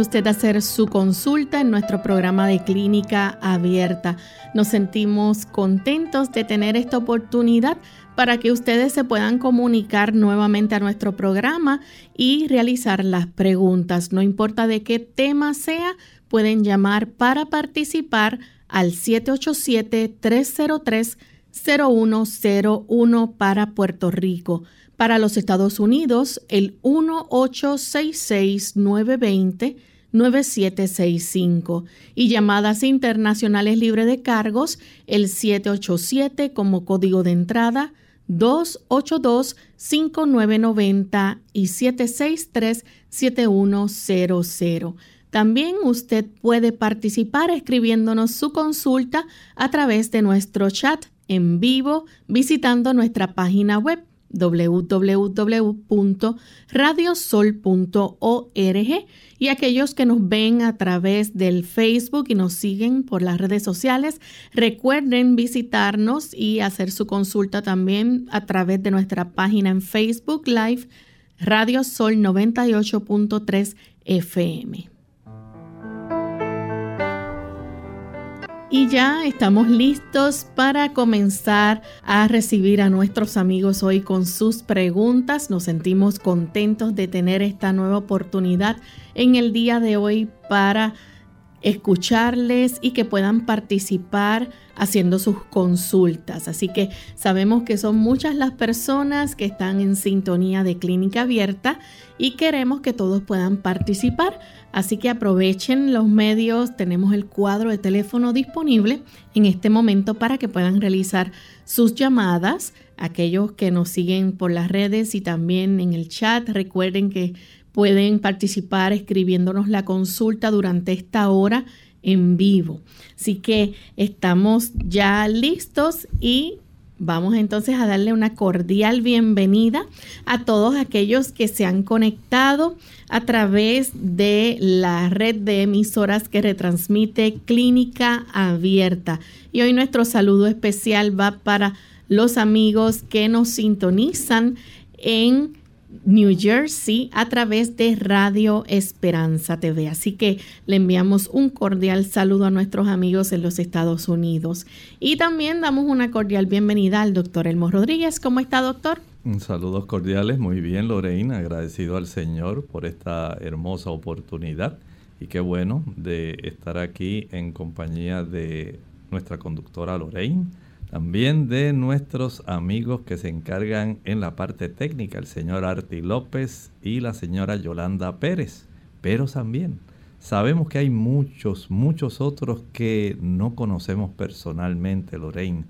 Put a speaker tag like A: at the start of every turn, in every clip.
A: Usted hacer su consulta en nuestro programa de clínica abierta. Nos sentimos contentos de tener esta oportunidad para que ustedes se puedan comunicar nuevamente a nuestro programa y realizar las preguntas. No importa de qué tema sea, pueden llamar para participar al 787-303-0101 para Puerto Rico. Para los Estados Unidos, el 1-866-920-9765 y llamadas internacionales libre de cargos, el 787 como código de entrada 282-5990 y 763-7100. También usted puede participar escribiéndonos su consulta a través de nuestro chat en vivo visitando nuestra página web www.radiosol.org y aquellos que nos ven a través del Facebook y nos siguen por las redes sociales, recuerden visitarnos y hacer su consulta también a través de nuestra página en Facebook Live Radio Sol 98.3 FM. Y ya estamos listos para comenzar a recibir a nuestros amigos hoy con sus preguntas. Nos sentimos contentos de tener esta nueva oportunidad en el día de hoy para escucharles y que puedan participar haciendo sus consultas. Así que sabemos que son muchas las personas que están en sintonía de clínica abierta y queremos que todos puedan participar. Así que aprovechen los medios, tenemos el cuadro de teléfono disponible en este momento para que puedan realizar sus llamadas. Aquellos que nos siguen por las redes y también en el chat, recuerden que pueden participar escribiéndonos la consulta durante esta hora en vivo. Así que estamos ya listos y Vamos entonces a darle una cordial bienvenida a todos aquellos que se han conectado a través de la red de emisoras que retransmite Clínica Abierta. Y hoy nuestro saludo especial va para los amigos que nos sintonizan en New Jersey a través de Radio Esperanza TV. Así que le enviamos un cordial saludo a nuestros amigos en los Estados Unidos. Y también damos una cordial bienvenida al doctor Elmo Rodríguez. ¿Cómo está, doctor?
B: Saludos cordiales, muy bien, Lorena. Agradecido al Señor por esta hermosa oportunidad. Y qué bueno de estar aquí en compañía de nuestra conductora Lorraine también de nuestros amigos que se encargan en la parte técnica, el señor Arti López y la señora Yolanda Pérez. Pero también sabemos que hay muchos, muchos otros que no conocemos personalmente, Lorraine,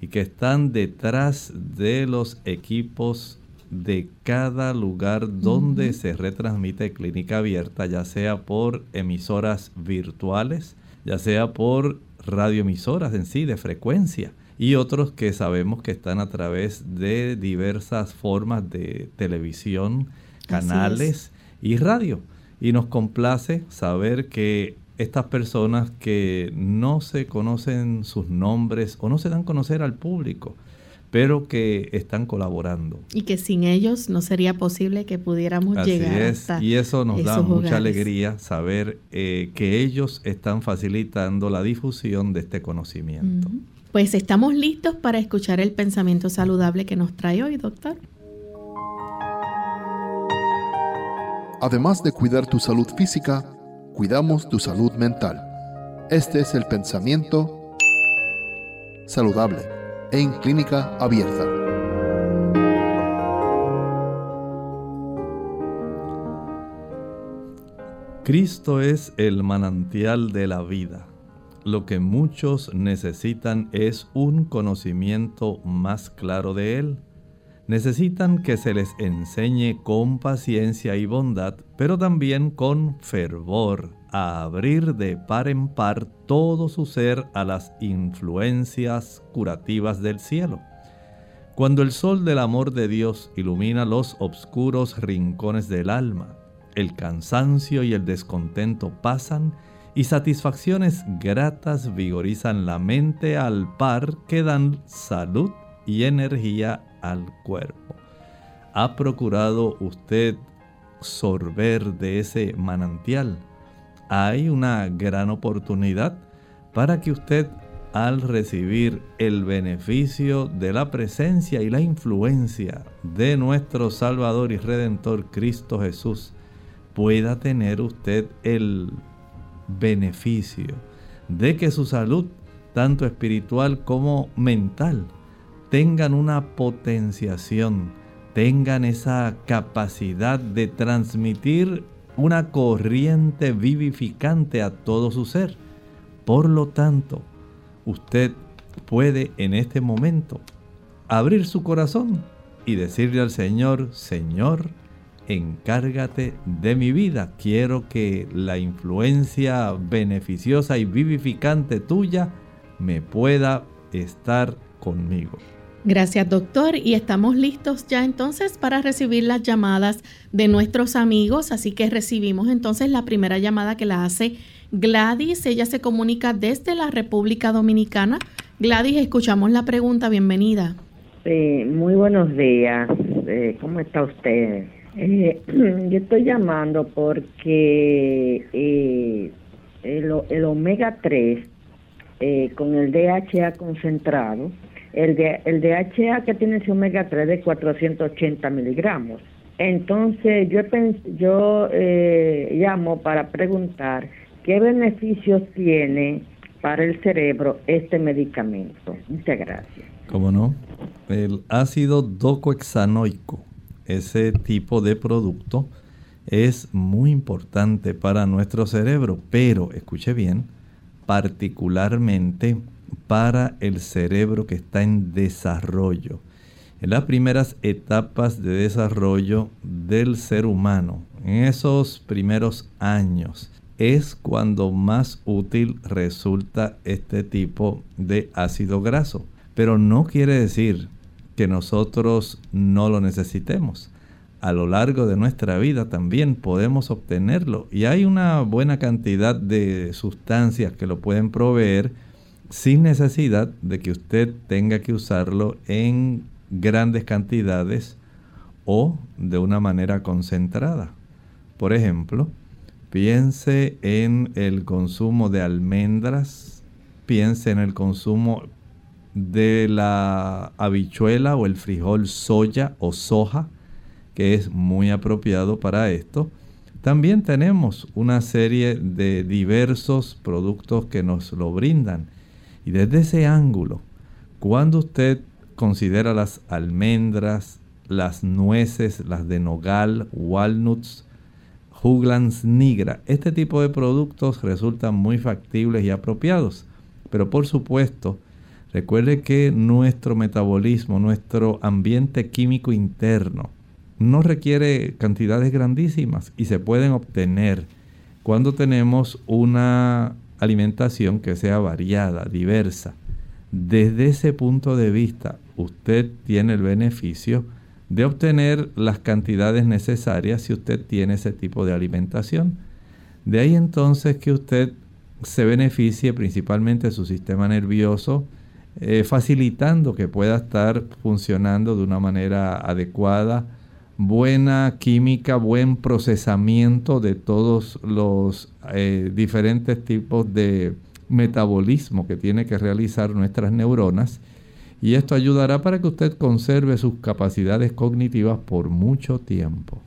B: y que están detrás de los equipos de cada lugar donde se retransmite clínica abierta, ya sea por emisoras virtuales, ya sea por radioemisoras en sí de frecuencia y otros que sabemos que están a través de diversas formas de televisión, canales y radio. Y nos complace saber que estas personas que no se conocen sus nombres o no se dan a conocer al público, pero que están colaborando.
A: Y que sin ellos no sería posible que pudiéramos Así llegar
B: es, Y eso nos da mucha alegría saber eh, que ellos están facilitando la difusión de este conocimiento.
A: Pues estamos listos para escuchar el pensamiento saludable que nos trae hoy, doctor.
C: Además de cuidar tu salud física, cuidamos tu salud mental. Este es el pensamiento saludable en clínica abierta.
B: Cristo es el manantial de la vida. Lo que muchos necesitan es un conocimiento más claro de Él. Necesitan que se les enseñe con paciencia y bondad, pero también con fervor, a abrir de par en par todo su ser a las influencias curativas del cielo. Cuando el sol del amor de Dios ilumina los obscuros rincones del alma, el cansancio y el descontento pasan y satisfacciones gratas vigorizan la mente al par que dan salud y energía al cuerpo. ¿Ha procurado usted sorber de ese manantial? Hay una gran oportunidad para que usted al recibir el beneficio de la presencia y la influencia de nuestro Salvador y Redentor Cristo Jesús, pueda tener usted el beneficio de que su salud, tanto espiritual como mental, tengan una potenciación, tengan esa capacidad de transmitir una corriente vivificante a todo su ser. Por lo tanto, usted puede en este momento abrir su corazón y decirle al Señor, Señor, encárgate de mi vida. Quiero que la influencia beneficiosa y vivificante tuya me pueda estar conmigo.
A: Gracias doctor y estamos listos ya entonces para recibir las llamadas de nuestros amigos, así que recibimos entonces la primera llamada que la hace Gladys, ella se comunica desde la República Dominicana. Gladys, escuchamos la pregunta, bienvenida.
D: Sí, muy buenos días, eh, ¿cómo está usted? Eh, yo estoy llamando porque eh, el, omega 3 eh, con el DHA concentrado, el, de, el DHA que tiene ese omega 3 de 480 miligramos. Entonces yo, yo llamo para preguntar qué beneficios tiene para el cerebro este medicamento. Muchas gracias.
B: ¿Cómo no? El ácido docohexanoico ese tipo de producto es muy importante para nuestro cerebro, pero escuche bien, particularmente para el cerebro que está en desarrollo. En las primeras etapas de desarrollo del ser humano, en esos primeros años, es cuando más útil resulta este tipo de ácido graso. Pero no quiere decir que nosotros no lo necesitemos. A lo largo de nuestra vida también podemos obtenerlo y hay una buena cantidad de sustancias que lo pueden proveer sin necesidad de que usted tenga que usarlo en grandes cantidades o de una manera concentrada. Por ejemplo, piense en el consumo de almendras, piense en el consumo de la habichuela o el frijol soya o soja, que es muy apropiado para esto. También tenemos una serie de diversos productos que nos lo brindan. Y desde ese ángulo, cuando usted considera las almendras, las nueces, las de nogal, walnuts, juglans nigra, este tipo de productos resultan muy factibles y apropiados. Pero por supuesto, Recuerde que nuestro metabolismo, nuestro ambiente químico interno, no requiere cantidades grandísimas y se pueden obtener cuando tenemos una alimentación que sea variada, diversa. Desde ese punto de vista, usted tiene el beneficio de obtener las cantidades necesarias si usted tiene ese tipo de alimentación. De ahí entonces que usted se beneficie principalmente de su sistema nervioso, eh, facilitando que pueda estar funcionando de una manera adecuada, buena química, buen procesamiento de todos los eh, diferentes tipos de metabolismo que tiene que realizar nuestras neuronas. Y esto ayudará para que usted conserve sus capacidades cognitivas por mucho tiempo.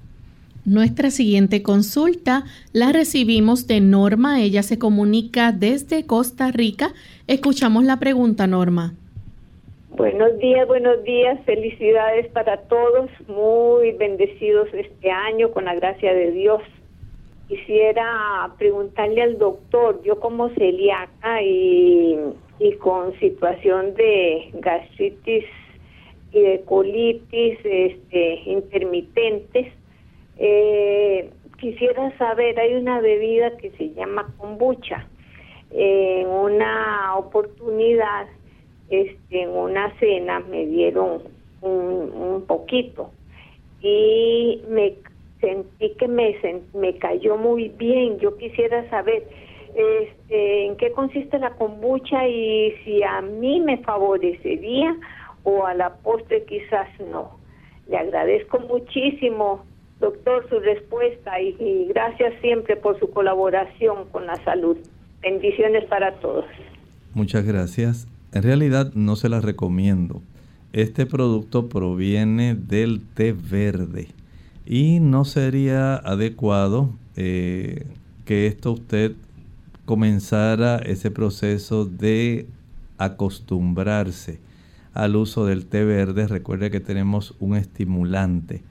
A: Nuestra siguiente consulta la recibimos de Norma. Ella se comunica desde Costa Rica. Escuchamos la pregunta, Norma.
E: Buenos días, buenos días. Felicidades para todos. Muy bendecidos este año con la gracia de Dios. quisiera preguntarle al doctor, yo como celíaca y, y con situación de gastritis y de colitis este, intermitentes, eh, quisiera saber, hay una bebida que se llama kombucha. En una oportunidad, este, en una cena, me dieron un, un poquito y me sentí que me, me cayó muy bien. Yo quisiera saber este, en qué consiste la kombucha y si a mí me favorecería o a la postre quizás no. Le agradezco muchísimo, doctor, su respuesta y, gracias siempre por su colaboración con la salud. Bendiciones para todos.
B: Muchas gracias. En realidad no se la recomiendo. Este producto proviene del té verde y no sería adecuado eh, que esto usted comenzara ese proceso de acostumbrarse al uso del té verde. Recuerde que tenemos un estimulante.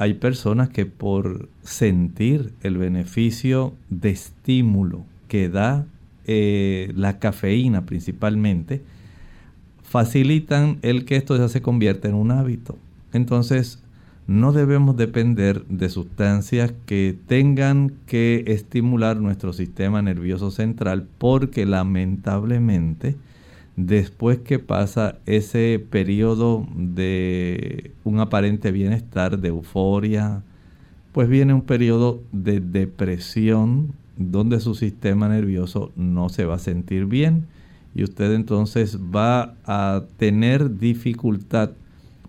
B: Hay personas que por sentir el beneficio de estímulo que da eh, la cafeína principalmente, facilitan el que esto ya se convierta en un hábito. Entonces, no debemos depender de sustancias que tengan que estimular nuestro sistema nervioso central porque lamentablemente después que pasa ese periodo de un aparente bienestar, de euforia, pues viene un periodo de depresión donde su sistema nervioso no se va a sentir bien y usted entonces va a tener dificultad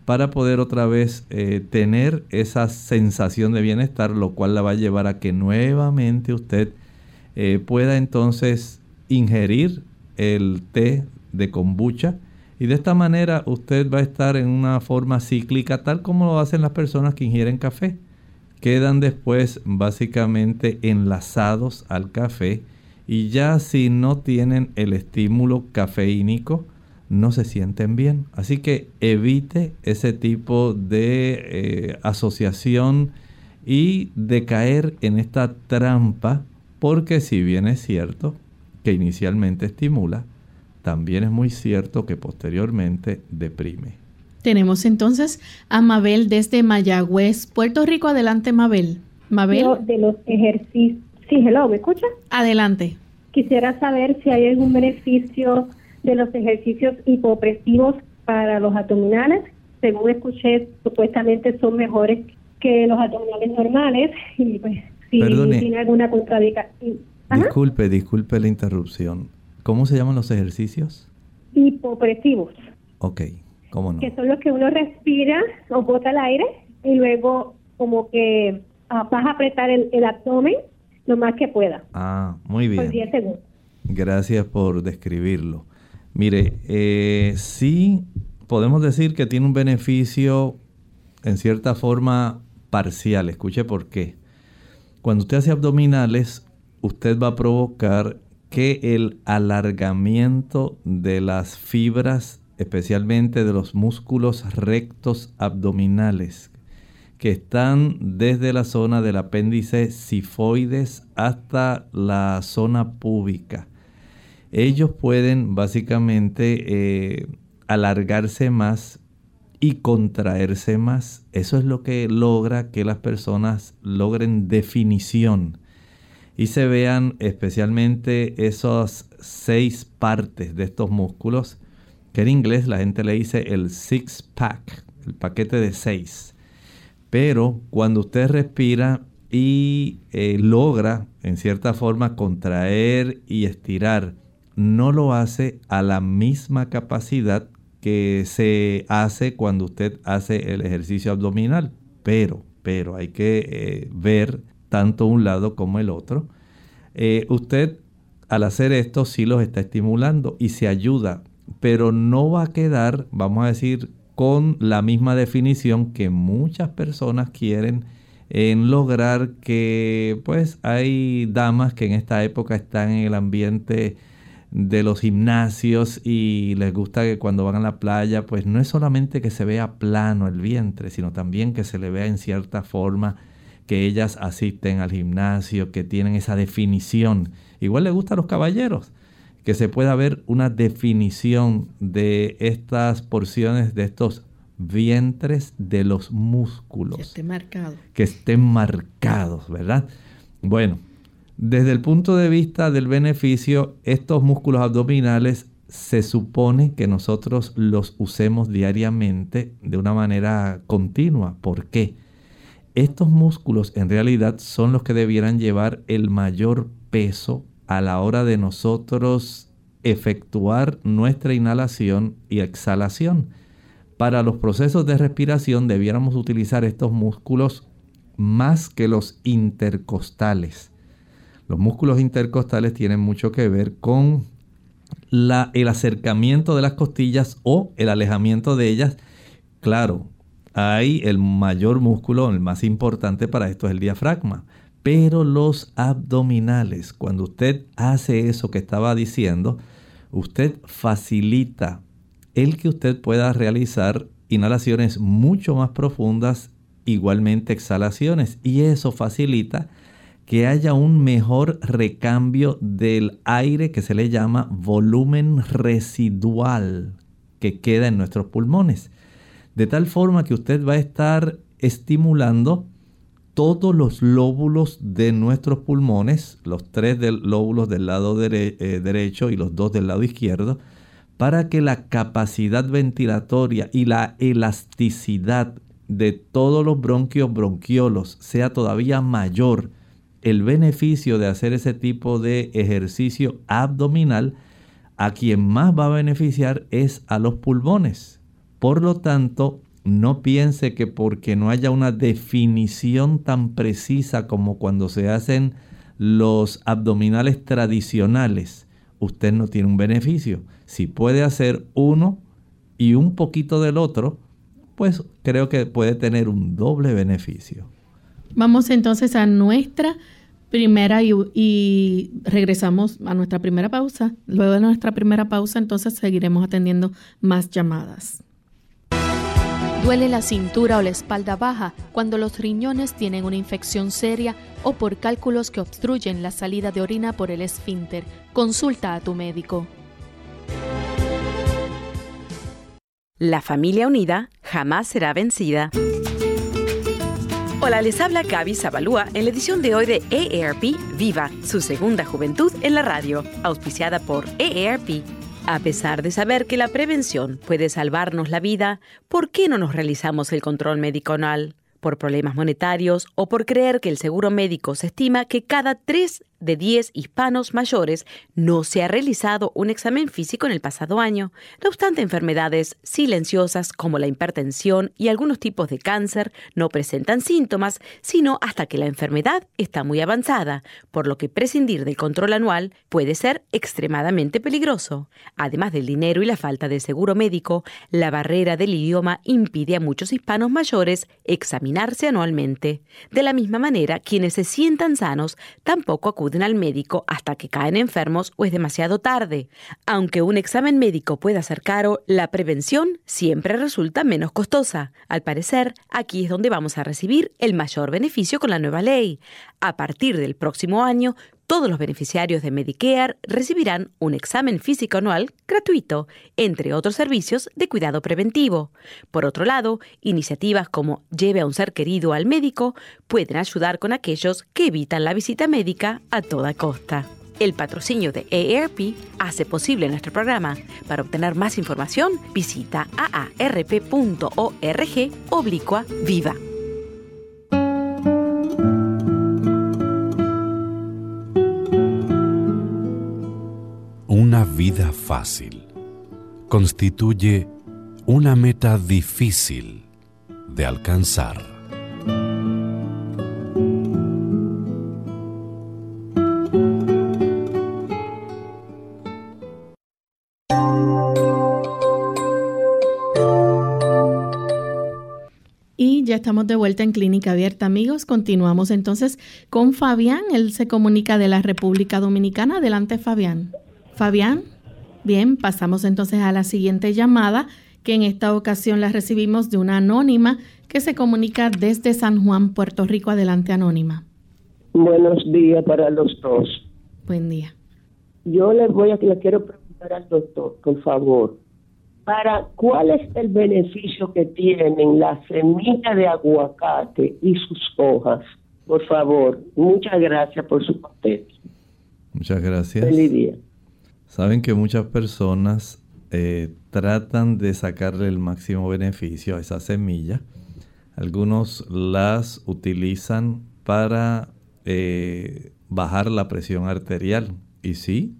B: para poder otra vez eh, tener esa sensación de bienestar, lo cual la va a llevar a que nuevamente usted eh, pueda entonces ingerir el té de kombucha y de esta manera usted va a estar en una forma cíclica tal como lo hacen las personas que ingieren café. Quedan después básicamente enlazados al café y ya si no tienen el estímulo cafeínico, no se sienten bien. Así que evite ese tipo de eh, asociación y de caer en esta trampa, porque si bien es cierto que inicialmente estimula, también es muy cierto que posteriormente deprime.
A: Tenemos entonces a Mabel desde Mayagüez, Puerto Rico. Adelante, Mabel. Mabel.
F: De los ejercicios. Sí, hello, ¿me escucha?
A: Adelante.
F: Quisiera saber si hay algún beneficio de los ejercicios hipopresivos para los abdominales. Según escuché, supuestamente son mejores que los abdominales normales y pues si tiene alguna contradicción.
B: Disculpe, disculpe la interrupción. ¿Cómo se llaman los ejercicios?
F: Hipopresivos.
B: Ok, ¿cómo no?
F: Que son los que uno respira o bota el aire y luego como que ah, vas a apretar el, el, abdomen lo más que pueda.
B: Ah, muy bien.
F: Por 10 segundos.
B: Gracias por describirlo. Mire, eh, sí podemos decir que tiene un beneficio en cierta forma parcial. Escuche por qué. Cuando usted hace abdominales, usted va a provocar que el alargamiento de las fibras, especialmente de los músculos rectos abdominales, que están desde la zona del apéndice sifoides hasta la zona púbica, ellos pueden básicamente eh, alargarse más y contraerse más. Eso es lo que logra que las personas logren definición y se vean especialmente esas seis partes de estos músculos, que en inglés la gente le dice el six pack, el paquete de seis. Pero cuando usted respira y eh, logra en cierta forma contraer y estirar no lo hace a la misma capacidad que se hace cuando usted hace el ejercicio abdominal. Pero, pero hay que eh, ver tanto un lado como el otro. Eh, usted al hacer esto sí los está estimulando y se ayuda, pero no va a quedar, vamos a decir, con la misma definición que muchas personas quieren en lograr que pues hay damas que en esta época están en el ambiente de los gimnasios y les gusta que cuando van a la playa, pues no es solamente que se vea plano el vientre, sino también que se le vea en cierta forma que ellas asisten al gimnasio, que tienen esa definición. Igual le gusta a los caballeros, que se pueda ver una definición de estas porciones, de estos vientres de los músculos. Que
A: estén marcados.
B: Que estén marcados, ¿verdad? Bueno, desde el punto de vista del beneficio, estos músculos abdominales se supone que nosotros los usemos diariamente de una manera continua. ¿Por qué? Estos músculos en realidad son los que debieran llevar el mayor peso a la hora de nosotros efectuar nuestra inhalación y exhalación. Para los procesos de respiración debiéramos utilizar estos músculos más que los intercostales. Los músculos intercostales tienen mucho que ver con el acercamiento de las costillas o el alejamiento de ellas. Claro, hay el mayor músculo, el más importante para esto es el diafragma. Pero los abdominales, cuando usted hace eso que estaba diciendo, usted facilita el que usted pueda realizar inhalaciones mucho más profundas, igualmente exhalaciones, y eso facilita que haya un mejor recambio del aire que se le llama volumen residual que queda en nuestros pulmones. De tal forma que usted va a estar estimulando todos los lóbulos de nuestros pulmones, los tres lóbulos del lado eh, derecho y los dos del lado izquierdo, para que la capacidad ventilatoria y la elasticidad de todos los bronquios bronquiolos sea todavía mayor el beneficio de hacer ese tipo de ejercicio abdominal, a quien más va a beneficiar es a los pulmones. Por lo tanto, no piense que porque no haya una definición tan precisa como cuando se hacen los abdominales tradicionales, usted no tiene un beneficio. Si puede hacer uno y un poquito del otro, pues creo que puede tener un doble beneficio.
A: Vamos entonces a nuestra primera y, regresamos a nuestra primera pausa. Luego de nuestra primera pausa, entonces seguiremos atendiendo más llamadas.
G: Duele la cintura o la espalda baja cuando los riñones tienen una infección seria o por cálculos que obstruyen la salida de orina por el esfínter. Consulta a tu médico.
H: La familia unida jamás será vencida. Hola, les habla Gaby Zabalúa en la edición de hoy de EARP Viva, su segunda juventud en la radio, auspiciada por EARP. A pesar de saber que la prevención puede salvarnos la vida, ¿por qué no nos realizamos el control médico anual? ¿Por problemas monetarios o por creer que el seguro médico se estima que cada tres de 10 hispanos mayores no se ha realizado un examen físico en el pasado año. No obstante, enfermedades silenciosas como la hipertensión y algunos tipos de cáncer no presentan síntomas, sino hasta que la enfermedad está muy avanzada, por lo que prescindir del control anual puede ser extremadamente peligroso. Además del dinero y la falta de seguro médico, la barrera del idioma impide a muchos hispanos mayores examinarse anualmente. De la misma manera, quienes se sientan sanos tampoco al médico hasta que caen enfermos o es demasiado tarde. Aunque un examen médico pueda ser caro, la prevención siempre resulta menos costosa. Al parecer, aquí es donde vamos a recibir el mayor beneficio con la nueva ley. A partir del próximo año, todos los beneficiarios de Medicare recibirán un examen físico anual gratuito, entre otros servicios de cuidado preventivo. Por otro lado, iniciativas como Lleve a un ser querido al médico pueden ayudar con aquellos que evitan la visita médica a toda costa. El patrocinio de AARP hace posible nuestro programa. Para obtener más información, visita aarp.org oblicua viva.
I: Una vida fácil constituye una meta difícil de alcanzar.
A: Y ya estamos de vuelta en Clínica Abierta, amigos. Continuamos entonces con Fabián. Él se comunica de la República Dominicana. Adelante, Fabián. Fabián. Bien, pasamos entonces a la siguiente llamada que en esta ocasión la recibimos de una anónima que se comunica desde San Juan, Puerto Rico. Adelante, anónima.
J: Buenos días para los dos.
A: Buen día.
J: Yo les voy a le quiero preguntar al doctor, por favor, para cuál es el beneficio que tienen la semilla de aguacate y sus hojas. Por favor, muchas gracias por su contexto.
B: Muchas gracias.
J: Feliz día.
B: Saben que muchas personas eh, tratan de sacarle el máximo beneficio a esa semilla. Algunos las utilizan para eh, bajar la presión arterial. Y sí,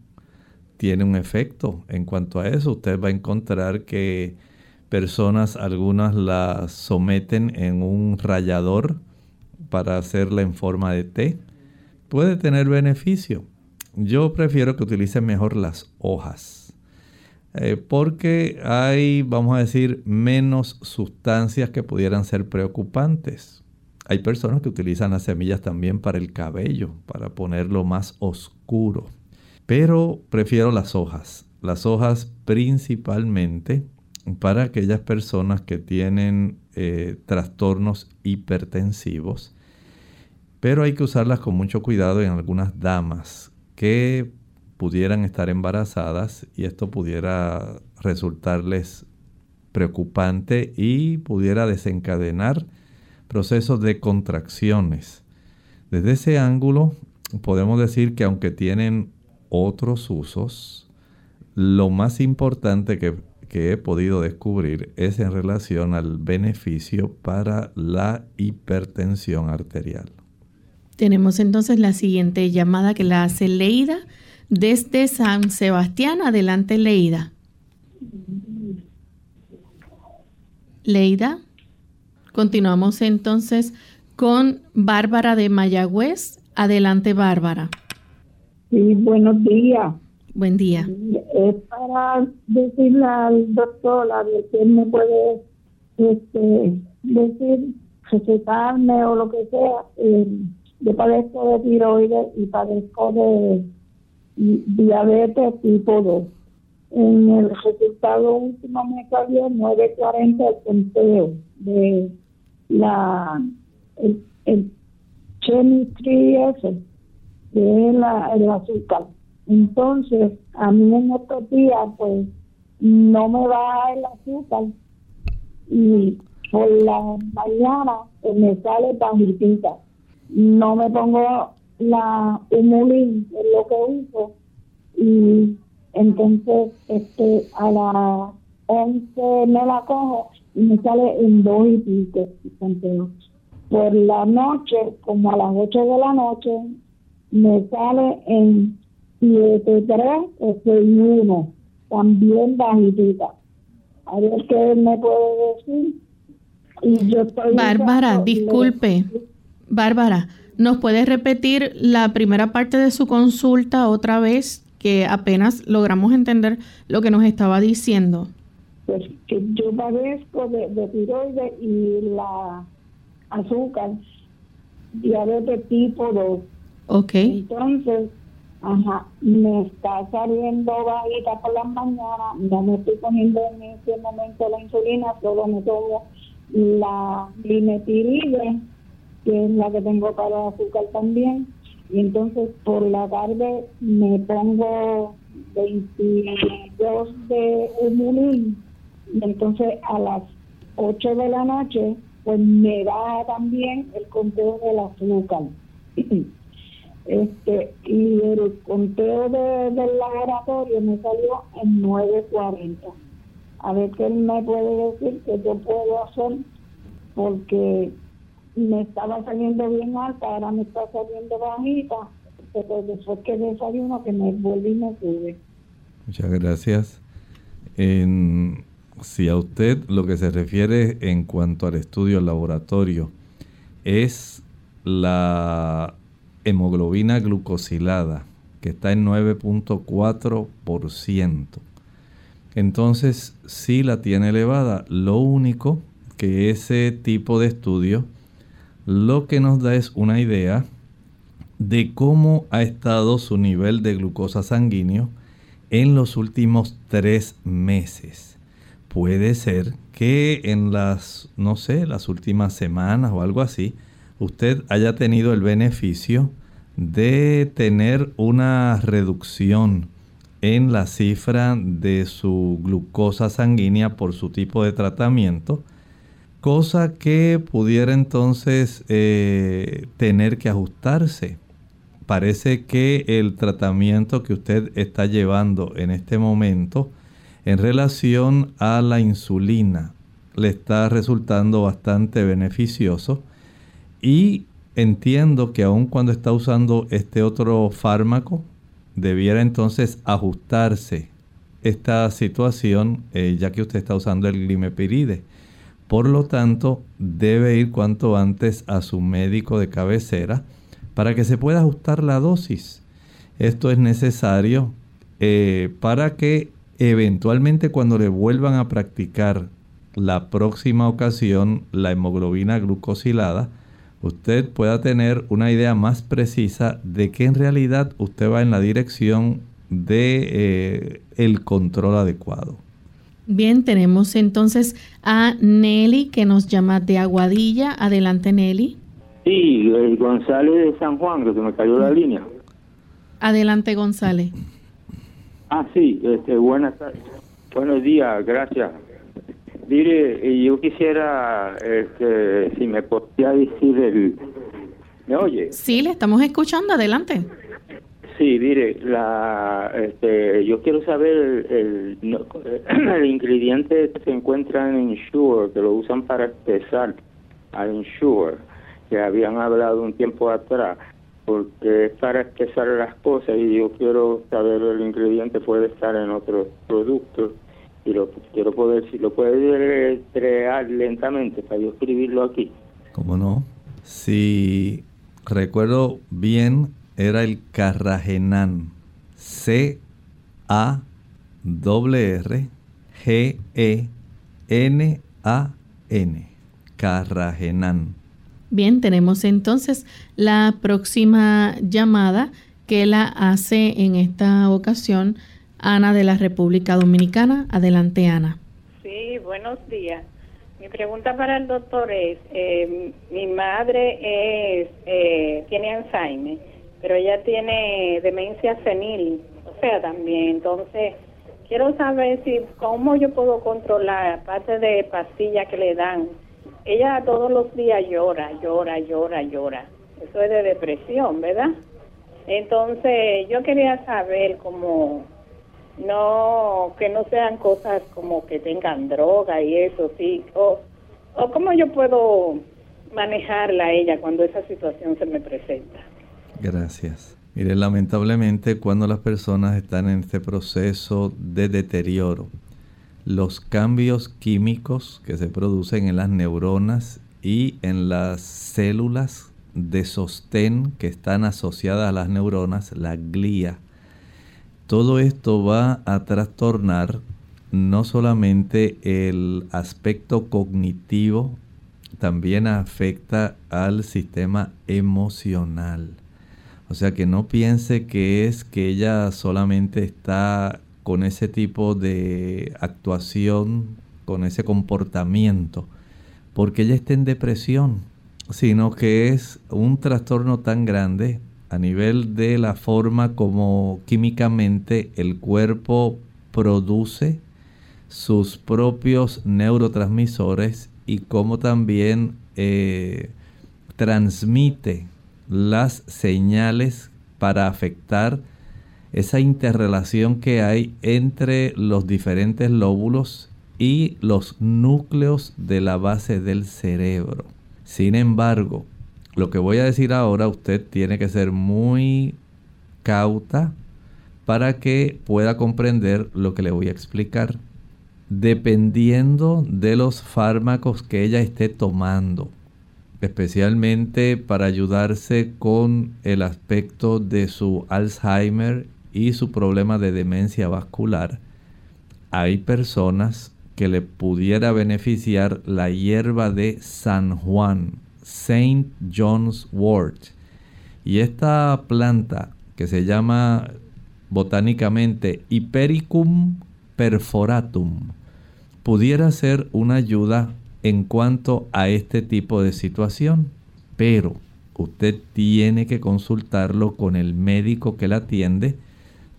B: tiene un efecto en cuanto a eso. Usted va a encontrar que personas, algunas las someten en un rallador para hacerla en forma de té. Puede tener beneficio. Yo prefiero que utilicen mejor las hojas. Eh, porque hay, vamos a decir, menos sustancias que pudieran ser preocupantes. Hay personas que utilizan las semillas también para el cabello, para ponerlo más oscuro. Pero prefiero las hojas. Las hojas principalmente para aquellas personas que tienen eh, trastornos hipertensivos. Pero hay que usarlas con mucho cuidado en algunas damas que pudieran estar embarazadas y esto pudiera resultarles preocupante y pudiera desencadenar procesos de contracciones. Desde ese ángulo podemos decir que aunque tienen otros usos, lo más importante que, he podido descubrir es en relación al beneficio para la hipertensión arterial.
A: Tenemos entonces la siguiente llamada que la hace Leida desde San Sebastián. Adelante, Leida. Leida. Continuamos entonces con Bárbara de Mayagüez. Adelante, Bárbara.
K: Sí, buenos días.
A: Buen día.
K: Es para decirle al doctor a ver si me puede este, decir, recetarme o lo que sea. Eh, yo padezco de tiroides y padezco de diabetes tipo 2. En el resultado último me salió 940 el conteo de la el, el chemistry ese de la, el azúcar. Entonces, a mí en estos días, pues, no me va el azúcar y por la mañana pues, me sale bajitita. No me pongo la humulín, es lo que uso, y entonces este a las 11 me la cojo y me sale en dos y pico. Por la noche, como a las 8 de la noche, me sale en 7.3 o 6.1, también bajitita. A ver qué me puede decir. Y yo estoy
A: Bárbara, disculpe. Bárbara, ¿nos puede repetir la primera parte de su consulta otra vez? Que apenas logramos entender lo que nos estaba diciendo.
K: Pues que yo padezco de, de tiroides y la azúcar, diabetes tipo 2 entonces, ajá, me está saliendo bajita por las mañanas, no me estoy poniendo en ese momento la insulina, solo me tomo la limetiride, que es la que tengo para azúcar también, y entonces por la tarde me pongo 22 de humulín, y entonces a las 8 de la noche, pues me baja también el conteo del azúcar. Este, y el conteo de, del laboratorio me salió en 9.40. A ver qué él me puede decir que yo puedo hacer, porque me estaba saliendo bien alta, ahora me está saliendo bajita, pero después que desayuno que me volví me sube.
B: Muchas gracias. si a usted lo que se refiere en cuanto al estudio laboratorio es la hemoglobina glucosilada, que está en 9.4%. Entonces, sí la tiene elevada. Lo único que ese tipo de estudio lo que nos da es una idea de cómo ha estado su nivel de glucosa sanguíneo en los últimos tres meses. puede ser que en las, no sé, las últimas semanas o algo así, usted haya tenido el beneficio de tener una reducción en la cifra de su glucosa sanguínea por su tipo de tratamiento, cosa que pudiera entonces eh, tener que ajustarse. Parece que el tratamiento que usted está llevando en este momento en relación a la insulina le está resultando bastante beneficioso y entiendo que aun cuando está usando este otro fármaco, debiera entonces ajustarse esta situación eh, ya que usted está usando el glimepiride. Por lo tanto, debe ir cuanto antes a su médico de cabecera para que se pueda ajustar la dosis. Esto es necesario eh, para que eventualmente cuando le vuelvan a practicar la próxima ocasión la hemoglobina glucosilada, usted pueda tener una idea más precisa de que en realidad usted va en la dirección de eh, el control adecuado.
A: Bien, tenemos entonces a Nelly que nos llama de Aguadilla. Adelante, Nelly.
L: Sí, González de San Juan, que se me cayó la línea.
A: Adelante, González.
L: Ah, sí, este, buenas tardes. Buenos días, gracias. Mire, yo quisiera, este, si me podía decir el... ¿Me oye?
A: Sí, le estamos escuchando, adelante.
L: Sí, mire, la, este, yo quiero saber el, ingrediente que se encuentra en Ensure, que lo usan para espesar al Ensure, que habían hablado un tiempo atrás porque es para espesar las cosas y yo quiero saber el ingrediente puede estar en otros productos y lo quiero poder si lo puede crear lentamente para yo escribirlo aquí.
B: ¿Cómo no? Si recuerdo bien era el Carragenan. C A W R G E N A N. Carragenan.
A: Bien, tenemos entonces la próxima llamada que la hace en esta ocasión Ana de la República Dominicana. Adelante, Ana.
M: Sí, buenos días. Mi pregunta para el doctor es, eh, mi madre es, eh, tiene Alzheimer, pero ella tiene demencia senil, o sea, también. Entonces, quiero saber si cómo yo puedo controlar, aparte de pastillas que le dan, ella todos los días llora, llora, llora, llora. Eso es de depresión, ¿verdad? Entonces, yo quería saber cómo no que no sean cosas como que tengan droga y eso sí o o cómo yo puedo manejarla a ella cuando esa situación se me presenta.
B: Gracias. Mire, lamentablemente cuando las personas están en este proceso de deterioro, los cambios químicos que se producen en las neuronas y en las células de sostén que están asociadas a las neuronas, la glía, todo esto va a trastornar no solamente el aspecto cognitivo, también afecta al sistema emocional. O sea que no piense que es que ella solamente está con ese tipo de actuación, con ese comportamiento, porque ella está en depresión, sino que es un trastorno tan grande a nivel de la forma como químicamente el cuerpo produce sus propios neurotransmisores y cómo también eh, transmite las señales para afectar esa interrelación que hay entre los diferentes lóbulos y los núcleos de la base del cerebro. Sin embargo, lo que voy a decir ahora, usted tiene que ser muy cauta para que pueda comprender lo que le voy a explicar. Dependiendo de los fármacos que ella esté tomando, especialmente para ayudarse con el aspecto de su Alzheimer y su problema de demencia vascular, hay personas que le pudiera beneficiar la hierba de San Juan, Saint John's Wort. Y esta planta que se llama botánicamente Hypericum perforatum, pudiera ser una ayuda en cuanto a este tipo de situación, pero usted tiene que consultarlo con el médico que la atiende,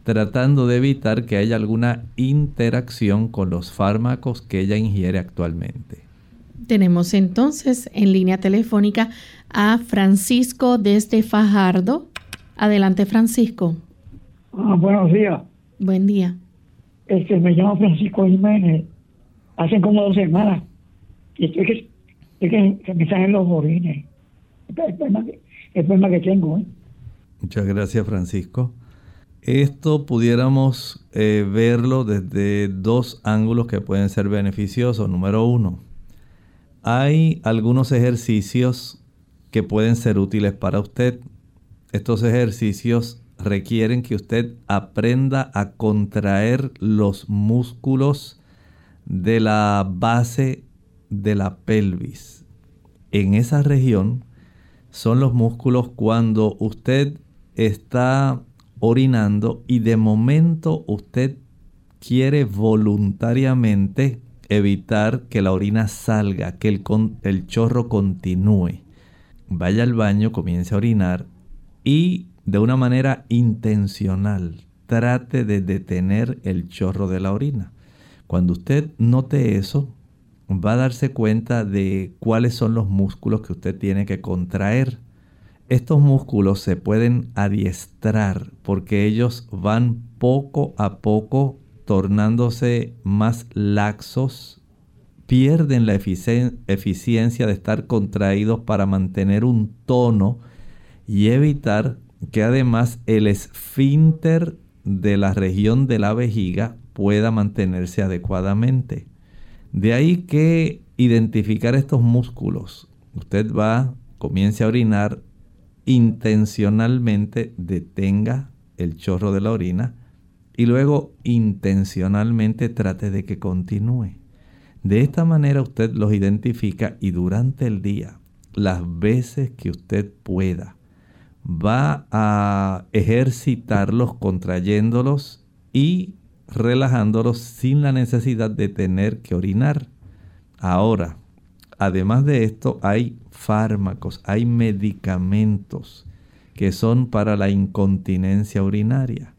B: tratando de evitar que haya alguna interacción con los fármacos que ella ingiere actualmente.
A: Tenemos entonces en línea telefónica a Francisco desde Fajardo. Adelante, Francisco.
N: Ah, buenos días.
A: Buen día.
N: Este, me llamo Francisco Jiménez. Hace como dos semanas. Estoy que, que, que me salen los orines. Que, el problema que tengo. ¿eh?
B: Muchas gracias, Francisco. Esto pudiéramos eh, verlo desde dos ángulos que pueden ser beneficiosos. Número uno, hay algunos ejercicios que pueden ser útiles para usted. Estos ejercicios requieren que usted aprenda a contraer los músculos de la base de la pelvis. En esa región son los músculos cuando usted está orinando y de momento usted quiere voluntariamente evitar que la orina salga, que el, el, chorro continúe. Vaya al baño, comience a orinar y de una manera intencional trate de detener el chorro de la orina. Cuando usted note eso, va a darse cuenta de cuáles son los músculos que usted tiene que contraer estos músculos se pueden adiestrar porque ellos van poco a poco tornándose más laxos, pierden la eficiencia de estar contraídos para mantener un tono y evitar que además el esfínter de la región de la vejiga pueda mantenerse adecuadamente. De ahí que identificar estos músculos. Usted va, comience a orinar intencionalmente detenga el chorro de la orina y luego intencionalmente trate de que continúe. De esta manera usted los identifica y durante el día, las veces que usted pueda, va a ejercitarlos contrayéndolos y relajándolos sin la necesidad de tener que orinar. Ahora, además de esto, hay fármacos, hay medicamentos que son para la incontinencia urinaria.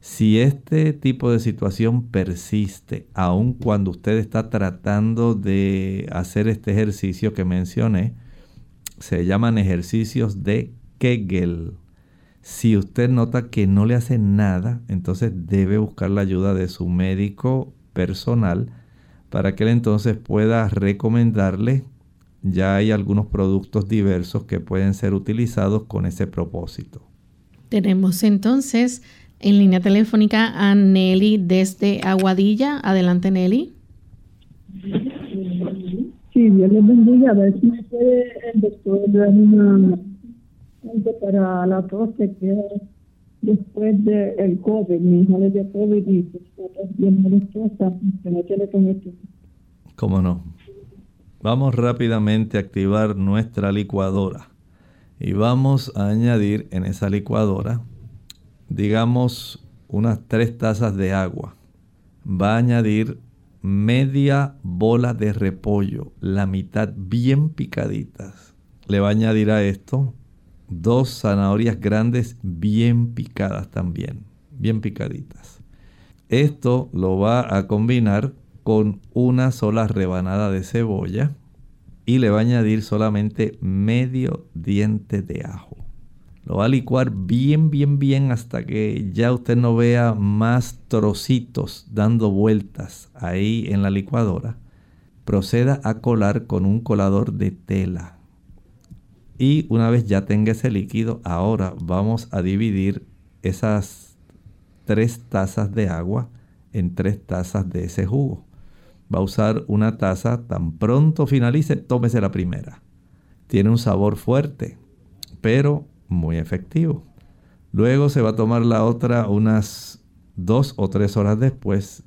B: Si este tipo de situación persiste, aun cuando usted está tratando de hacer este ejercicio que mencioné, se llaman ejercicios de Kegel. Si usted nota que no le hace nada, entonces debe buscar la ayuda de su médico personal para que él entonces pueda recomendarle ya hay algunos productos diversos que pueden ser utilizados con ese propósito.
A: Tenemos entonces en línea telefónica a Nelly desde Aguadilla. Adelante, Nelly.
K: Sí, Dios les bendiga. A ver si me puede el doctor dar una para la tos que después del COVID. Mi hija le dio COVID y pues, bien molestosa, que no tiene con esto.
B: ¿Cómo no? Vamos rápidamente a activar nuestra licuadora y vamos a añadir en esa licuadora, digamos, unas tres tazas de agua. Va a añadir media bola de repollo, la mitad bien picaditas. Le va a añadir a esto dos zanahorias grandes bien picadas también, bien picaditas. Esto lo va a combinar con una sola rebanada de cebolla y le va a añadir solamente medio diente de ajo. Lo va a licuar bien, bien, bien hasta que ya usted no vea más trocitos dando vueltas ahí en la licuadora. Proceda a colar con un colador de tela. Y una vez ya tenga ese líquido, ahora vamos a dividir esas tres tazas de agua en tres tazas de ese jugo va a usar una taza, tan pronto finalice, tómese la primera. Tiene un sabor fuerte, pero muy efectivo. Luego se va a tomar la otra unas dos o tres horas después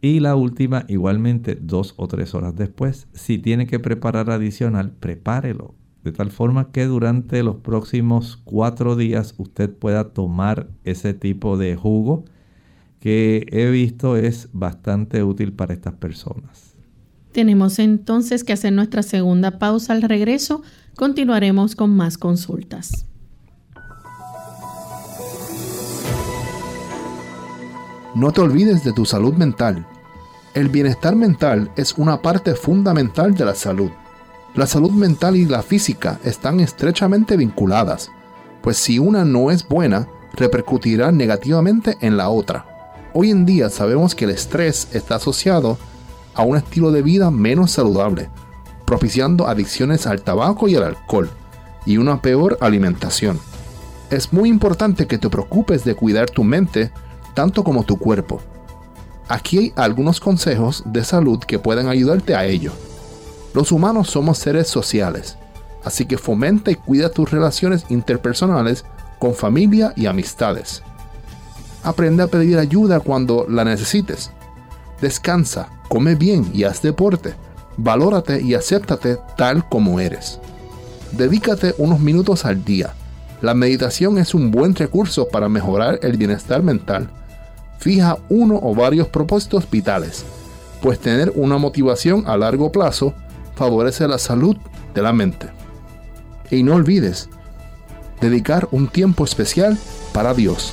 B: y la última igualmente dos o tres horas después. Si tiene que preparar adicional, prepárelo. De tal forma que durante los próximos cuatro días usted pueda tomar ese tipo de jugo que he visto es bastante útil para estas personas.
A: Tenemos entonces que hacer nuestra segunda pausa al regreso. Continuaremos con más consultas.
C: No te olvides de tu salud mental. El bienestar mental es una parte fundamental de la salud. La salud mental y la física están estrechamente vinculadas, pues si una no es buena, repercutirá negativamente en la otra. Hoy en día sabemos que el estrés está asociado a un estilo de vida menos saludable, propiciando adicciones al tabaco y al alcohol, y una peor alimentación. Es muy importante que te preocupes de cuidar tu mente tanto como tu cuerpo. Aquí hay algunos consejos de salud que pueden ayudarte a ello. Los humanos somos seres sociales, así que fomenta y cuida tus relaciones interpersonales con familia y amistades. Aprende a pedir ayuda cuando la necesites. Descansa, come bien y haz deporte. Valórate y acéptate tal como eres. Dedícate unos minutos al día. La meditación es un buen recurso para mejorar el bienestar mental. Fija uno o varios propósitos vitales, pues tener una motivación a largo plazo favorece la salud de la mente. Y no olvides, dedicar un tiempo especial para Dios.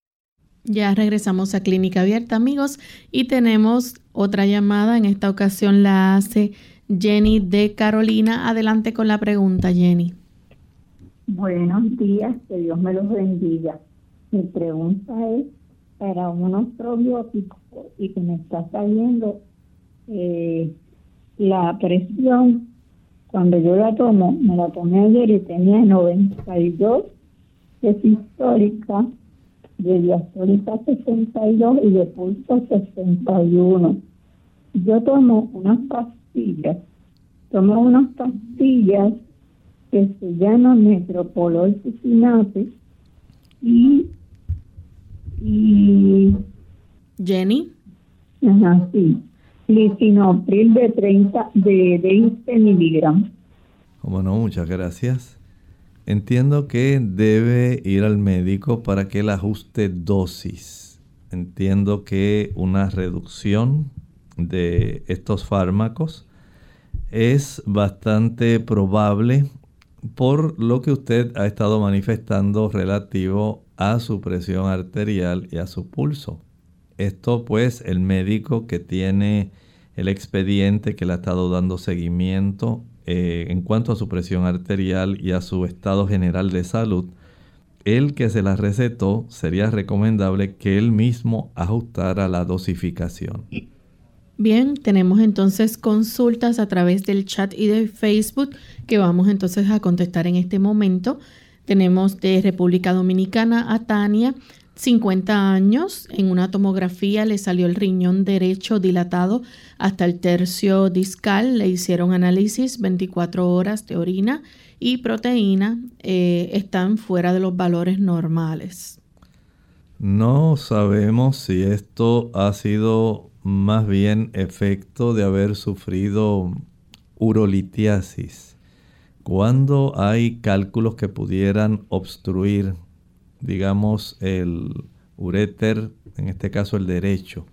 A: Ya regresamos a Clínica Abierta, amigos, y tenemos otra llamada. En esta ocasión la hace Jenny de Carolina. Adelante con la pregunta, Jenny.
K: Buenos días, que Dios me los bendiga. Mi pregunta es para unos probióticos y que me está saliendo eh, la presión. Cuando yo la tomo, me la tomé ayer y tenía 92, que es histórica, de diastólica 62 y de pulso 61. Yo tomo unas pastillas, tomo unas pastillas que se llaman Metropolol y, y
A: Jenny.
K: Ajá, sí. Lisinopril de 30, de 20 miligramos.
B: Como no, muchas gracias. Entiendo que debe ir al médico para que él ajuste dosis. Entiendo que una reducción de estos fármacos es bastante probable por lo que usted ha estado manifestando relativo a su presión arterial y a su pulso. Esto pues el médico que tiene el expediente que le ha estado dando seguimiento eh, en cuanto a su presión arterial y a su estado general de salud, el que se la recetó sería recomendable que él mismo ajustara la dosificación.
A: Bien, tenemos entonces consultas a través del chat y de Facebook que vamos entonces a contestar en este momento. Tenemos de República Dominicana a Tania, 50 años, en una tomografía le salió el riñón derecho dilatado hasta el tercio discal, le hicieron análisis 24 horas de orina y proteína, eh, están fuera de los valores normales.
B: No sabemos si esto ha sido más bien efecto de haber sufrido urolitiasis. Cuando hay cálculos que pudieran obstruir, digamos, el uréter, en este caso el derecho,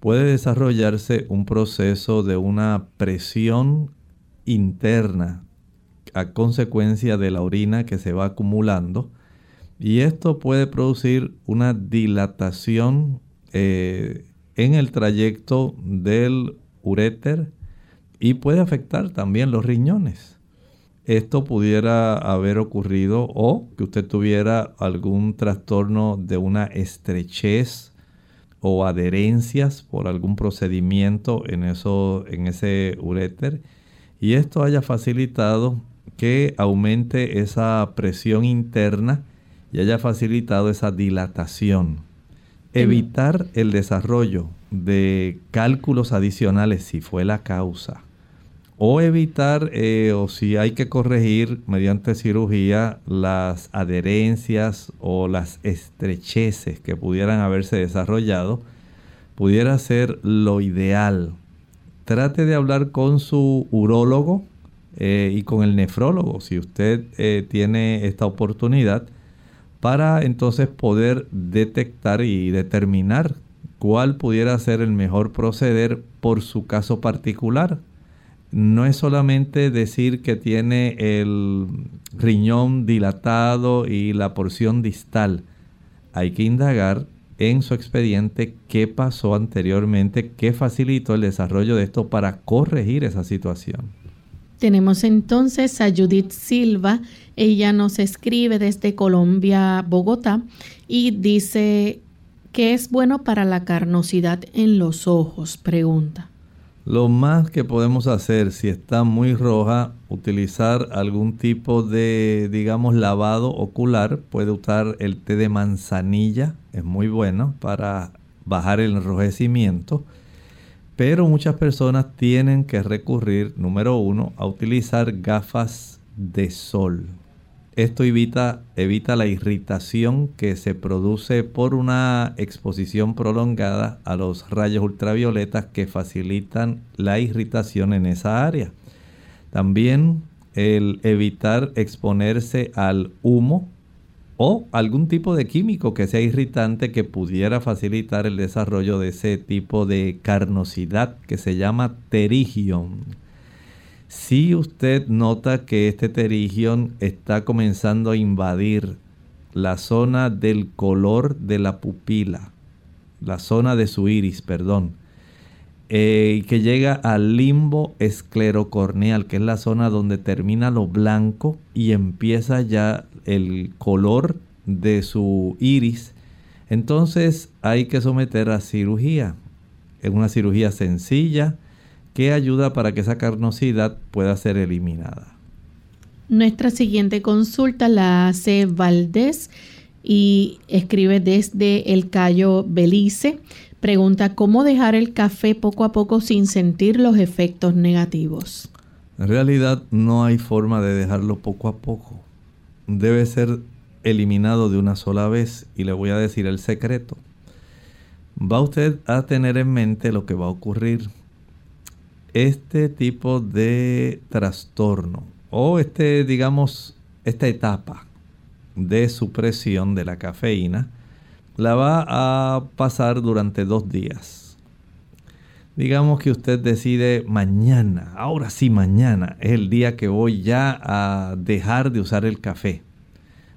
B: puede desarrollarse un proceso de una presión interna a consecuencia de la orina que se va acumulando y esto puede producir una dilatación eh, en el trayecto del uréter y puede afectar también los riñones. Esto pudiera haber ocurrido o que usted tuviera algún trastorno de una estrechez o adherencias por algún procedimiento en, eso, en ese uréter y esto haya facilitado que aumente esa presión interna y haya facilitado esa dilatación. Evitar el desarrollo de cálculos adicionales si fue la causa. O evitar eh, o si hay que corregir mediante cirugía las adherencias o las estrecheces que pudieran haberse desarrollado, pudiera ser lo ideal. Trate de hablar con su urólogo eh, y con el nefrólogo si usted eh, tiene esta oportunidad para entonces poder detectar y determinar cuál pudiera ser el mejor proceder por su caso particular. No es solamente decir que tiene el riñón dilatado y la porción distal. Hay que indagar en su expediente qué pasó anteriormente, qué facilitó el desarrollo de esto para corregir esa situación.
A: Tenemos entonces a Judith Silva. Ella nos escribe desde Colombia, Bogotá, y dice que es bueno para la carnosidad en los ojos. Pregunta.
B: Lo más que podemos hacer si está muy roja, utilizar algún tipo de, digamos, lavado ocular. Puede usar el té de manzanilla, es muy bueno para bajar el enrojecimiento. Pero muchas personas tienen que recurrir, número uno, a utilizar gafas de sol. Esto evita, evita la irritación que se produce por una exposición prolongada a los rayos ultravioletas que facilitan la irritación en esa área. También el evitar exponerse al humo o algún tipo de químico que sea irritante que pudiera facilitar el desarrollo de ese tipo de carnosidad que se llama terigion. Si usted nota que este terigion está comenzando a invadir la zona del color de la pupila, la zona de su iris, perdón, eh, y que llega al limbo esclerocorneal, que es la zona donde termina lo blanco y empieza ya el color de su iris, entonces hay que someter a cirugía. Es una cirugía sencilla que ayuda para que esa carnosidad pueda ser eliminada.
A: Nuestra siguiente consulta la hace Valdés y escribe desde el Cayo Belice. Pregunta, ¿cómo dejar el café poco a poco sin sentir los efectos negativos?
B: En realidad no hay forma de dejarlo poco a poco debe ser eliminado de una sola vez y le voy a decir el secreto. Va usted a tener en mente lo que va a ocurrir. Este tipo de trastorno o este, digamos, esta etapa de supresión de la cafeína la va a pasar durante dos días. Digamos que usted decide mañana, ahora sí mañana, es el día que voy ya a dejar de usar el café.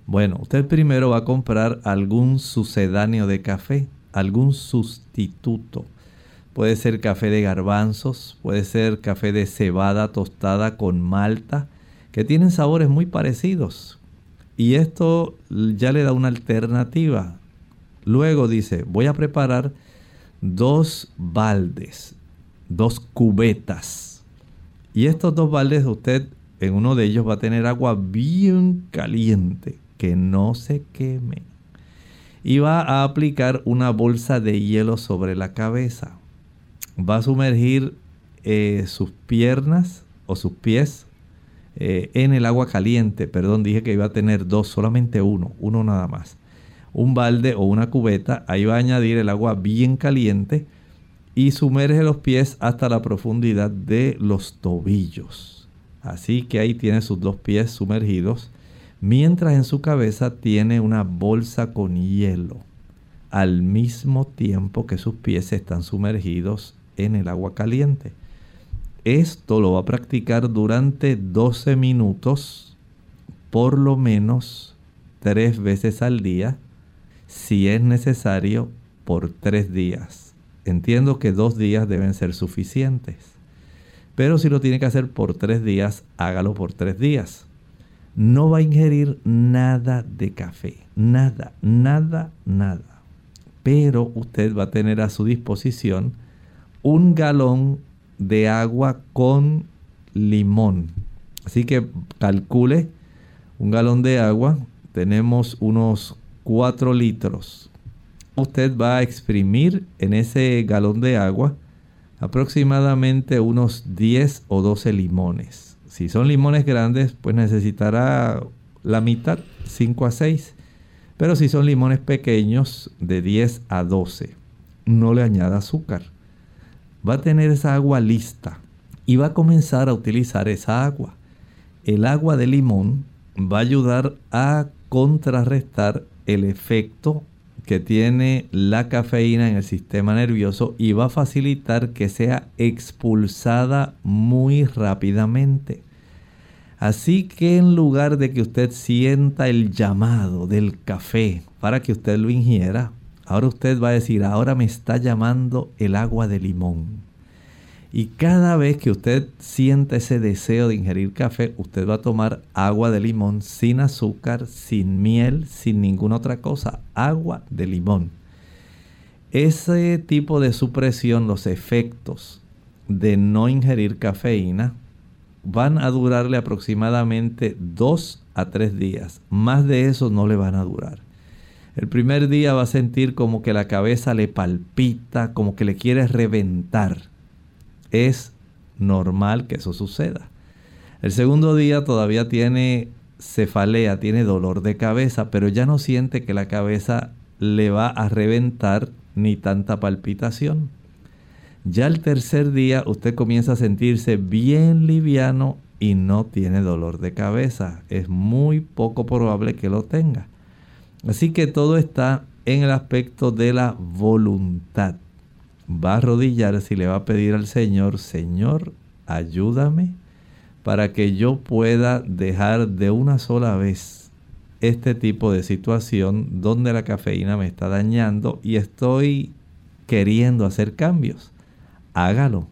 B: Bueno, usted primero va a comprar algún sucedáneo de café, algún sustituto. Puede ser café de garbanzos, puede ser café de cebada tostada con malta, que tienen sabores muy parecidos. Y esto ya le da una alternativa. Luego dice, voy a preparar dos baldes, dos cubetas. Y estos dos baldes usted en uno de ellos va a tener agua bien caliente, que no se queme. Y va a aplicar una bolsa de hielo sobre la cabeza. Va a sumergir eh, sus piernas o sus pies eh, en el agua caliente. Perdón, dije que iba a tener dos, solamente uno, uno nada más un balde o una cubeta, ahí va a añadir el agua bien caliente y sumerge los pies hasta la profundidad de los tobillos. Así que ahí tiene sus dos pies sumergidos, mientras en su cabeza tiene una bolsa con hielo, al mismo tiempo que sus pies están sumergidos en el agua caliente. Esto lo va a practicar durante 12 minutos, por lo menos tres veces al día si es necesario, por tres días. entiendo que dos días deben ser suficientes. Pero si lo tiene que hacer por tres días, hágalo por tres días. No va a ingerir nada de café. Nada, nada, nada. Pero usted va a tener a su disposición un galón de agua con limón. Así que calcule un galón de agua. Tenemos unos 4 litros. Usted va a exprimir en ese galón de agua aproximadamente unos 10 o 12 limones. Si son limones grandes, pues necesitará la mitad, 5 a 6. Pero si son limones pequeños, de 10 a 12. No le añada azúcar. Va a tener esa agua lista y va a comenzar a utilizar esa agua. El agua de limón va a ayudar a contrarrestar el efecto que tiene la cafeína en el sistema nervioso y va a facilitar que sea expulsada muy rápidamente. Así que en lugar de que usted sienta el llamado del café para que usted lo ingiera, ahora usted va a decir, ahora me está llamando el agua de limón. Y cada vez que usted sienta ese deseo de ingerir café, usted va a tomar agua de limón sin azúcar, sin miel, sin ninguna otra cosa. Agua de limón. Ese tipo de supresión, los efectos de no ingerir cafeína, van a durarle aproximadamente dos a tres días. Más de eso no le van a durar. El primer día va a sentir como que la cabeza le palpita, como que le quiere reventar es normal que eso suceda. El segundo día todavía tiene cefalea, tiene dolor de cabeza, pero ya no siente que la cabeza le va a reventar ni tanta palpitación. Ya el tercer día usted comienza a sentirse bien liviano y no tiene dolor de cabeza. Es muy poco probable que lo tenga. Así que todo está en el aspecto de la voluntad va a arrodillarse y le va a pedir al Señor, Señor, ayúdame para que yo pueda dejar de una sola vez este tipo de situación donde la cafeína me está dañando y estoy queriendo hacer cambios. Hágalo.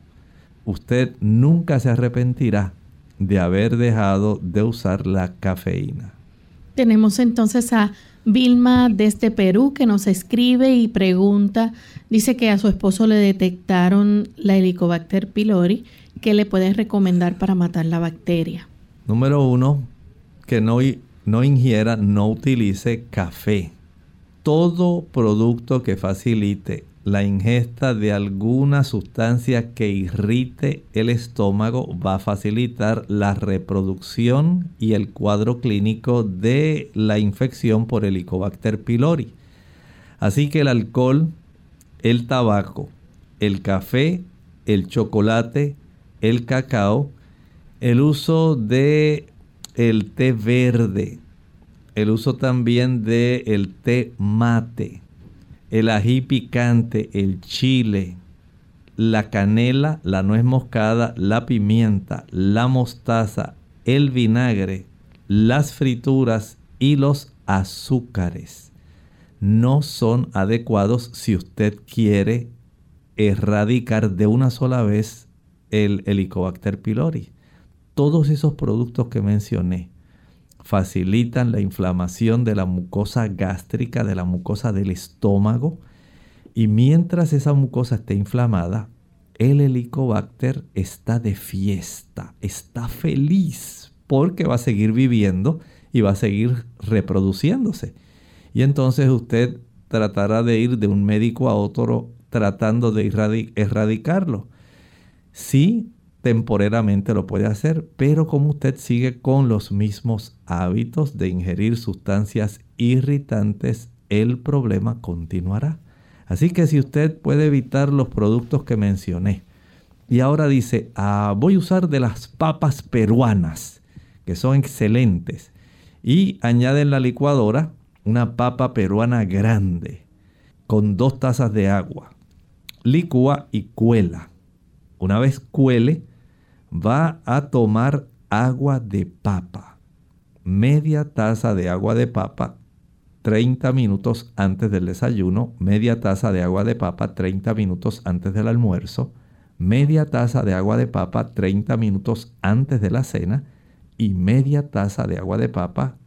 B: Usted nunca se arrepentirá de haber dejado de usar la cafeína.
A: Tenemos entonces a Vilma desde Perú que nos escribe y pregunta, dice que a su esposo le detectaron la Helicobacter pylori, ¿qué le pueden recomendar para matar la bacteria?
B: Número uno, que no, no ingiera, no utilice café. Todo producto que facilite la ingesta de alguna sustancia que irrite el estómago va a facilitar la reproducción y el cuadro clínico de la infección por Helicobacter pylori. Así que el alcohol, el tabaco, el café, el chocolate, el cacao, el uso de el té verde, el uso también de el té mate, el ají picante, el chile, la canela, la nuez moscada, la pimienta, la mostaza, el vinagre, las frituras y los azúcares no son adecuados si usted quiere erradicar de una sola vez el Helicobacter pylori. Todos esos productos que mencioné facilitan la inflamación de la mucosa gástrica, de la mucosa del estómago. Y mientras esa mucosa esté inflamada, el helicobacter está de fiesta, está feliz, porque va a seguir viviendo y va a seguir reproduciéndose. Y entonces usted tratará de ir de un médico a otro tratando de erradicarlo. Sí, temporalmente lo puede hacer, pero como usted sigue con los mismos hábitos de ingerir sustancias irritantes, el problema continuará. Así que si usted puede evitar los productos que mencioné, y ahora dice, ah, voy a usar de las papas peruanas, que son excelentes, y añade en la licuadora una papa peruana grande, con dos tazas de agua. Licúa y cuela. Una vez cuele, va a tomar agua de papa, media taza de agua de papa 30 minutos antes del desayuno, media taza de agua de papa 30 minutos antes del almuerzo, media taza de agua de papa 30 minutos antes de la cena y media taza de agua de papa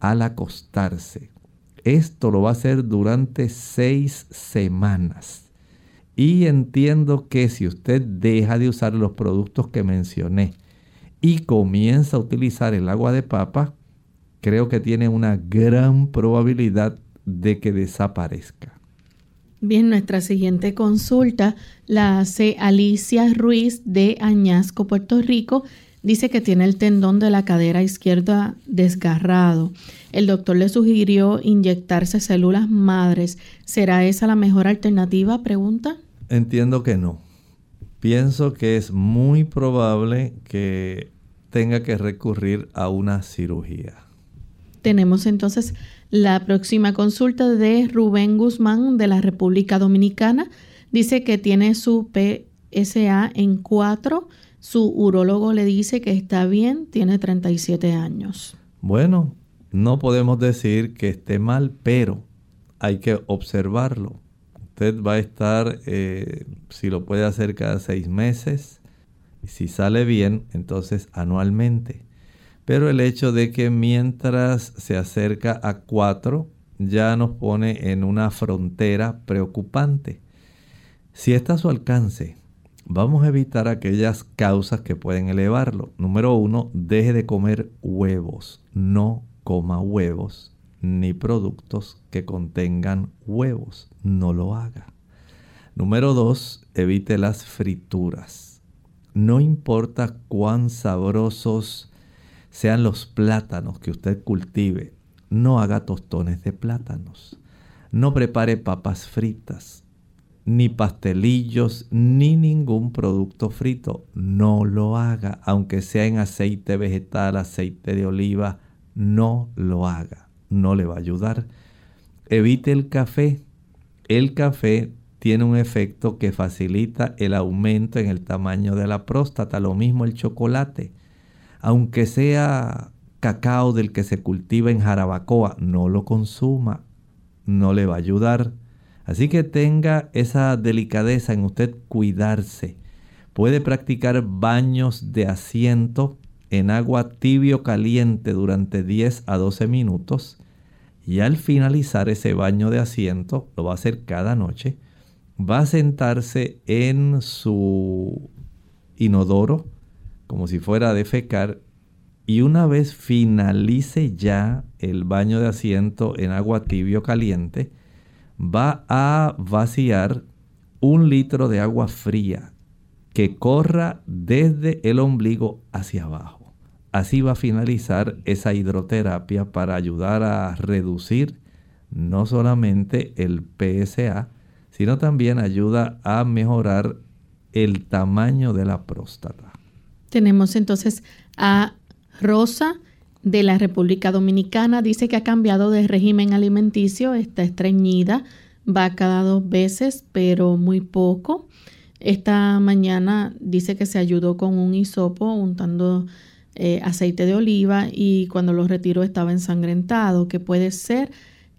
B: al acostarse. Esto lo va a hacer durante seis semanas. Y entiendo que si usted deja de usar los productos que mencioné y comienza a utilizar el agua de papa, creo que tiene una gran probabilidad de que desaparezca.
A: Bien, nuestra siguiente consulta la hace Alicia Ruiz de Añasco, Puerto Rico. Dice que tiene el tendón de la cadera izquierda desgarrado. El doctor le sugirió inyectarse células madres. ¿Será esa la mejor alternativa? Pregunta.
B: Entiendo que no. Pienso que es muy probable que tenga que recurrir a una cirugía.
A: Tenemos entonces la próxima consulta de Rubén Guzmán de la República Dominicana. Dice que tiene su PSA en 4. Su urólogo le dice que está bien, tiene 37 años.
B: Bueno, no podemos decir que esté mal, pero hay que observarlo. Usted va a estar, eh, si lo puede hacer cada seis meses, si sale bien, entonces anualmente. Pero el hecho de que mientras se acerca a 4 ya nos pone en una frontera preocupante. Si está a su alcance, vamos a evitar aquellas causas que pueden elevarlo. Número uno, deje de comer huevos. No coma huevos ni productos que contengan huevos. No lo haga. Número dos, evite las frituras. No importa cuán sabrosos sean los plátanos que usted cultive, no haga tostones de plátanos. No prepare papas fritas, ni pastelillos, ni ningún producto frito. No lo haga, aunque sea en aceite vegetal, aceite de oliva, no lo haga. No le va a ayudar. Evite el café. El café tiene un efecto que facilita el aumento en el tamaño de la próstata, lo mismo el chocolate aunque sea cacao del que se cultiva en Jarabacoa, no lo consuma, no le va a ayudar. Así que tenga esa delicadeza en usted cuidarse. Puede practicar baños de asiento en agua tibio caliente durante 10 a 12 minutos y al finalizar ese baño de asiento, lo va a hacer cada noche, va a sentarse en su inodoro como si fuera a defecar y una vez finalice ya el baño de asiento en agua tibio caliente, va a vaciar un litro de agua fría que corra desde el ombligo hacia abajo. Así va a finalizar esa hidroterapia para ayudar a reducir no solamente el PSA, sino también ayuda a mejorar el tamaño de la próstata.
A: Tenemos entonces a Rosa de la República Dominicana. Dice que ha cambiado de régimen alimenticio, está estreñida, va cada dos veces, pero muy poco. Esta mañana dice que se ayudó con un hisopo untando eh, aceite de oliva y cuando lo retiró estaba ensangrentado. ¿Qué puede ser?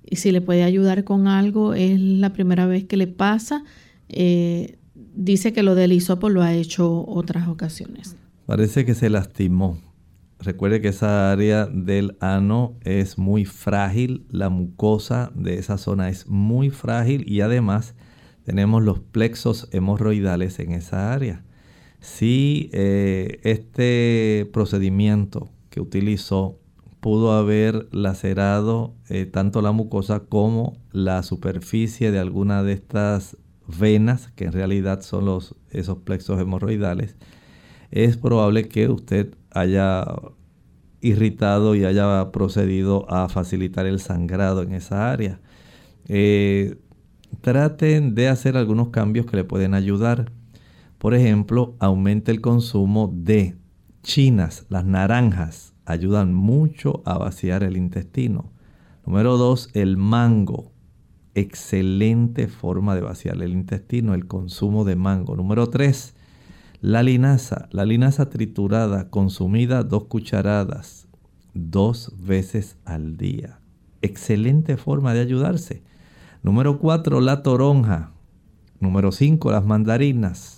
A: Y si le puede ayudar con algo, es la primera vez que le pasa. Eh, dice que lo del hisopo lo ha hecho otras ocasiones.
B: Parece que se lastimó. Recuerde que esa área del ano es muy frágil, la mucosa de esa zona es muy frágil y además tenemos los plexos hemorroidales en esa área. Si eh, este procedimiento que utilizó pudo haber lacerado eh, tanto la mucosa como la superficie de alguna de estas venas, que en realidad son los, esos plexos hemorroidales, es probable que usted haya irritado y haya procedido a facilitar el sangrado en esa área. Eh, traten de hacer algunos cambios que le pueden ayudar. Por ejemplo, aumente el consumo de chinas, las naranjas, ayudan mucho a vaciar el intestino. Número dos, el mango. Excelente forma de vaciar el intestino, el consumo de mango. Número tres, la linaza, la linaza triturada, consumida dos cucharadas dos veces al día. excelente forma de ayudarse. Número 4, la toronja. Número 5, las mandarinas.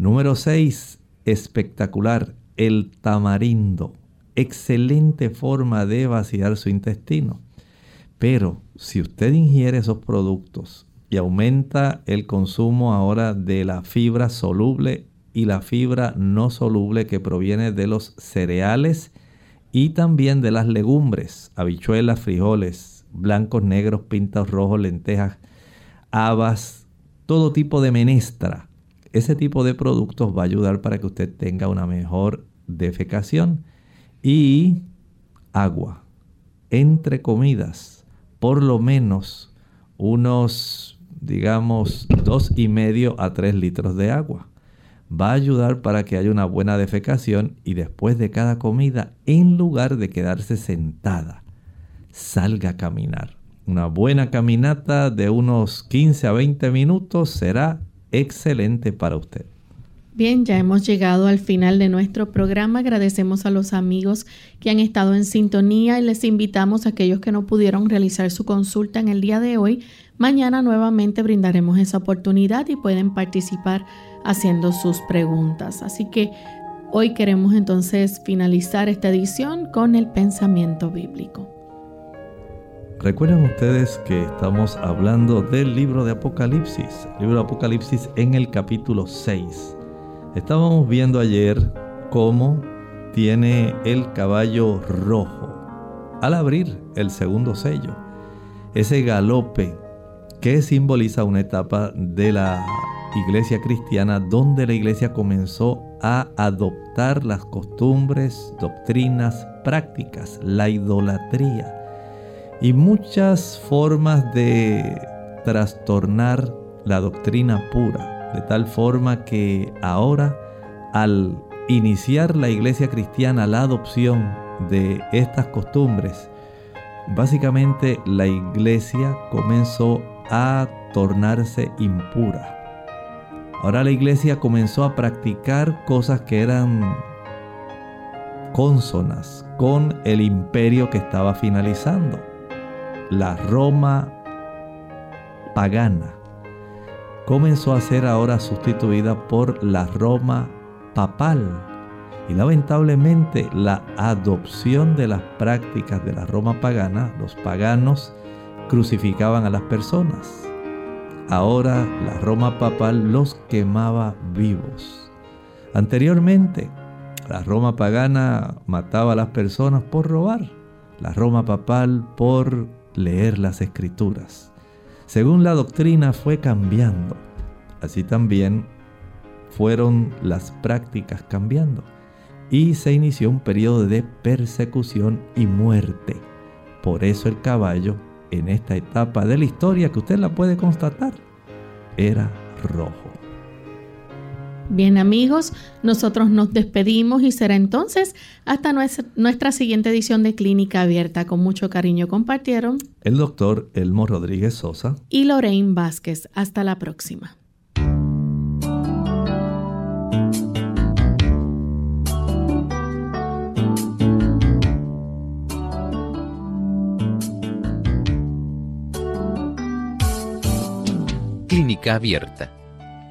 B: Número 6, espectacular, el tamarindo. Excelente forma de vaciar su intestino. Pero si usted ingiere esos productos y aumenta el consumo ahora de la fibra soluble y la fibra no soluble que proviene de los cereales y también de las legumbres, habichuelas, frijoles, blancos, negros, pintos rojos, lentejas, habas, todo tipo de menestra. Ese tipo de productos va a ayudar para que usted tenga una mejor defecación y agua entre comidas, por lo menos unos, digamos, dos y medio a tres litros de agua va a ayudar para que haya una buena defecación y después de cada comida, en lugar de quedarse sentada, salga a caminar. Una buena caminata de unos 15 a 20 minutos será excelente para usted.
A: Bien, ya hemos llegado al final de nuestro programa. Agradecemos a los amigos que han estado en sintonía y les invitamos a aquellos que no pudieron realizar su consulta en el día de hoy. Mañana nuevamente brindaremos esa oportunidad y pueden participar haciendo sus preguntas. Así que hoy queremos entonces finalizar esta edición con el pensamiento bíblico.
B: Recuerden ustedes que estamos hablando del libro de Apocalipsis, libro de Apocalipsis en el capítulo 6. Estábamos viendo ayer cómo tiene el caballo rojo al abrir el segundo sello. Ese galope que simboliza una etapa de la iglesia cristiana donde la iglesia comenzó a adoptar las costumbres, doctrinas, prácticas, la idolatría y muchas formas de trastornar la doctrina pura, de tal forma que ahora al iniciar la iglesia cristiana la adopción de estas costumbres, básicamente la iglesia comenzó a tornarse impura Ahora la iglesia comenzó a practicar cosas que eran consonas con el imperio que estaba finalizando. La Roma pagana comenzó a ser ahora sustituida por la Roma papal. Y lamentablemente la adopción de las prácticas de la Roma pagana, los paganos crucificaban a las personas Ahora la Roma papal los quemaba vivos. Anteriormente, la Roma pagana mataba a las personas por robar. La Roma papal por leer las escrituras. Según la doctrina fue cambiando. Así también fueron las prácticas cambiando. Y se inició un periodo de persecución y muerte. Por eso el caballo en esta etapa de la historia que usted la puede constatar, era rojo.
A: Bien amigos, nosotros nos despedimos y será entonces hasta nuestra, siguiente edición de Clínica Abierta. Con mucho cariño compartieron
B: el doctor Elmo Rodríguez Sosa
A: y Lorraine Vázquez. Hasta la próxima.
O: Clínica Abierta.